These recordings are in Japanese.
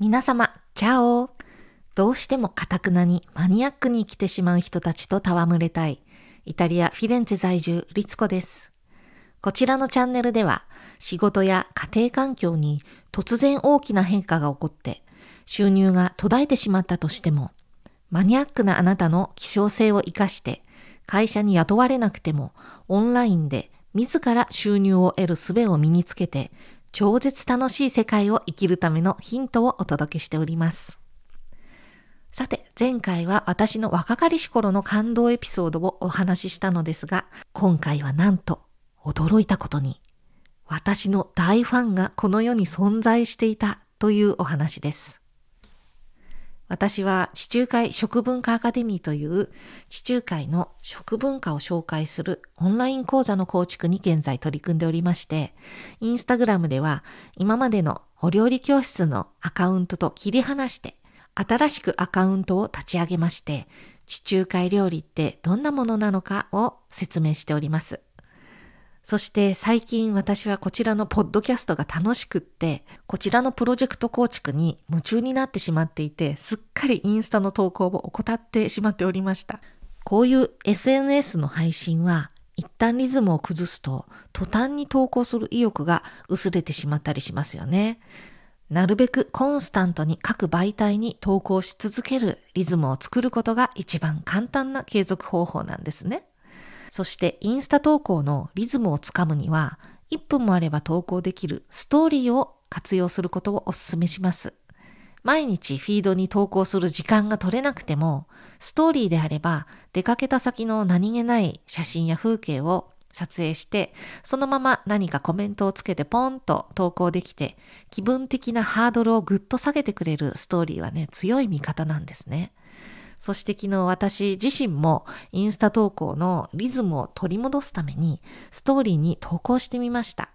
皆様、チャオどうしてもカタクナにマニアックに生きてしまう人たちと戯れたい、イタリア・フィレンツェ在住、リツコです。こちらのチャンネルでは、仕事や家庭環境に突然大きな変化が起こって、収入が途絶えてしまったとしても、マニアックなあなたの希少性を活かして、会社に雇われなくても、オンラインで自ら収入を得る術を身につけて、超絶楽しい世界を生きるためのヒントをお届けしております。さて、前回は私の若かりし頃の感動エピソードをお話ししたのですが、今回はなんと驚いたことに、私の大ファンがこの世に存在していたというお話です。私は地中海食文化アカデミーという地中海の食文化を紹介するオンライン講座の構築に現在取り組んでおりまして、インスタグラムでは今までのお料理教室のアカウントと切り離して新しくアカウントを立ち上げまして、地中海料理ってどんなものなのかを説明しております。そして最近私はこちらのポッドキャストが楽しくって、こちらのプロジェクト構築に夢中になってしまっていて、すっかりインスタの投稿を怠ってしまっておりました。こういう SNS の配信は一旦リズムを崩すと途端に投稿する意欲が薄れてしまったりしますよね。なるべくコンスタントに各媒体に投稿し続けるリズムを作ることが一番簡単な継続方法なんですね。そしてインスタ投稿のリズムをつかむには、1分もあれば投稿できるストーリーを活用することをお勧めします。毎日フィードに投稿する時間が取れなくても、ストーリーであれば出かけた先の何気ない写真や風景を撮影して、そのまま何かコメントをつけてポンと投稿できて、気分的なハードルをぐっと下げてくれるストーリーはね、強い味方なんですね。そして昨日私自身もインスタ投稿のリズムを取り戻すためにストーリーに投稿してみました。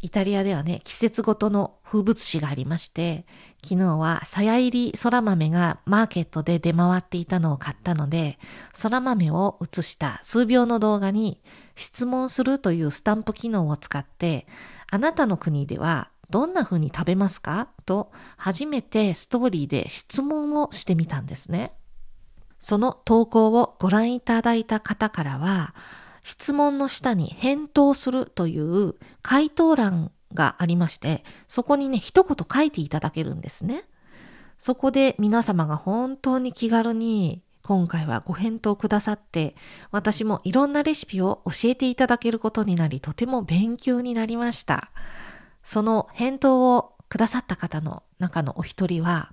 イタリアではね、季節ごとの風物詩がありまして、昨日はさや入り空豆がマーケットで出回っていたのを買ったので、空豆を映した数秒の動画に質問するというスタンプ機能を使って、あなたの国ではどんな風に食べますか？と初めてストーリーで質問をしてみたんですね。その投稿をご覧いただいた方からは、質問の下に返答するという回答欄がありまして、そこにね、一言書いていただけるんですね。そこで皆様が本当に気軽に今回はご返答くださって、私もいろんなレシピを教えていただけることになり、とても勉強になりました。その返答をくださった方の中のお一人は、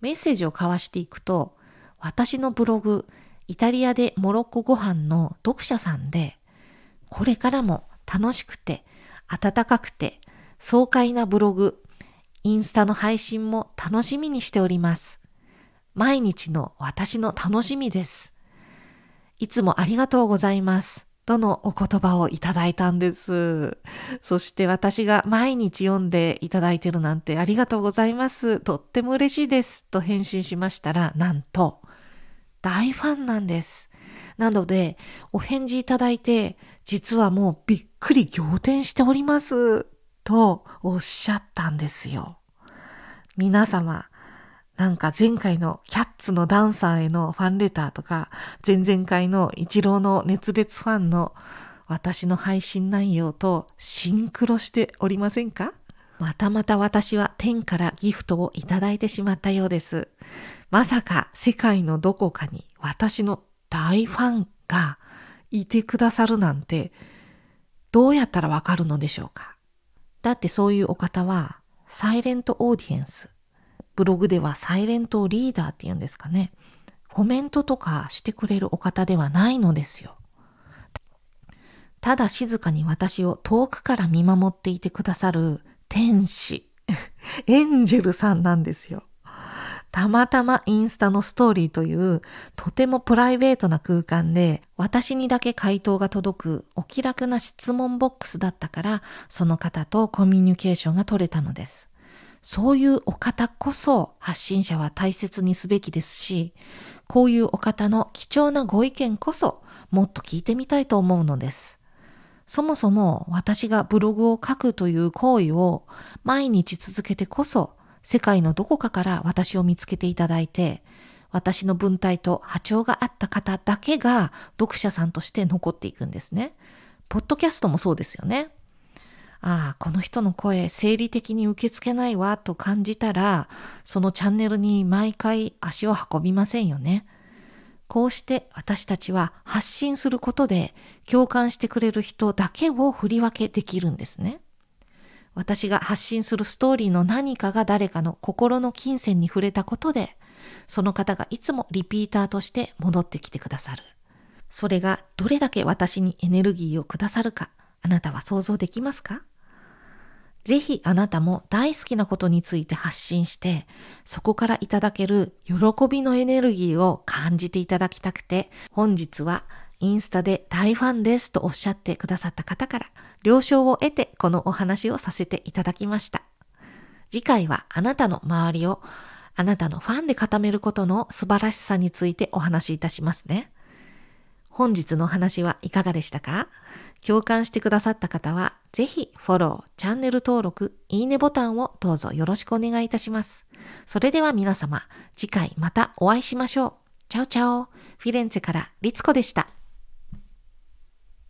メッセージを交わしていくと、私のブログ、イタリアでモロッコご飯の読者さんで、これからも楽しくて、温かくて、爽快なブログ、インスタの配信も楽しみにしております。毎日の私の楽しみです。いつもありがとうございます。とのお言葉をいただいたんです。そして私が毎日読んでいただいてるなんてありがとうございます。とっても嬉しいです。と返信しましたら、なんと、大ファンなんです。なので、お返事いただいて、実はもうびっくり仰天しております。とおっしゃったんですよ。皆様、なんか前回のキャッツのダンサーへのファンレターとか、前々回のイチローの熱烈ファンの私の配信内容とシンクロしておりませんか？またまた私は天からギフトをいただいてしまったようです。まさか世界のどこかに私の大ファンがいてくださるなんてどうやったらわかるのでしょうか？だってそういうお方はサイレントオーディエンス。ブログではサイレントリーダーって言うんですかね。コメントとかしてくれるお方ではないのですよ。ただ静かに私を遠くから見守っていてくださる天使、エンジェルさんなんですよ。たまたまインスタのストーリーというとてもプライベートな空間で私にだけ回答が届くお気楽な質問ボックスだったからその方とコミュニケーションが取れたのです。そういうお方こそ発信者は大切にすべきですし、こういうお方の貴重なご意見こそもっと聞いてみたいと思うのです。そもそも私がブログを書くという行為を毎日続けてこそ世界のどこかから私を見つけていただいて、私の文体と波長があった方だけが読者さんとして残っていくんですね。ポッドキャストもそうですよね。ああ、この人の声生理的に受け付けないわと感じたら、そのチャンネルに毎回足を運びませんよね。こうして私たちは発信することで共感してくれる人だけを振り分けできるんですね。私が発信するストーリーの何かが誰かの心の金銭に触れたことで、その方がいつもリピーターとして戻ってきてくださる。それがどれだけ私にエネルギーをくださるか、あなたは想像できますか？ぜひあなたも大好きなことについて発信して、そこからいただける喜びのエネルギーを感じていただきたくて、本日はインスタで大ファンですとおっしゃってくださった方から了承を得てこのお話をさせていただきました。次回はあなたの周りをあなたのファンで固めることの素晴らしさについてお話しいたしますね。本日のお話はいかがでしたか？共感してくださった方は、ぜひフォロー、チャンネル登録、いいねボタンをどうぞよろしくお願いいたします。それでは皆様、次回またお会いしましょう。チャオチャオ。フィレンツェからリツコでした。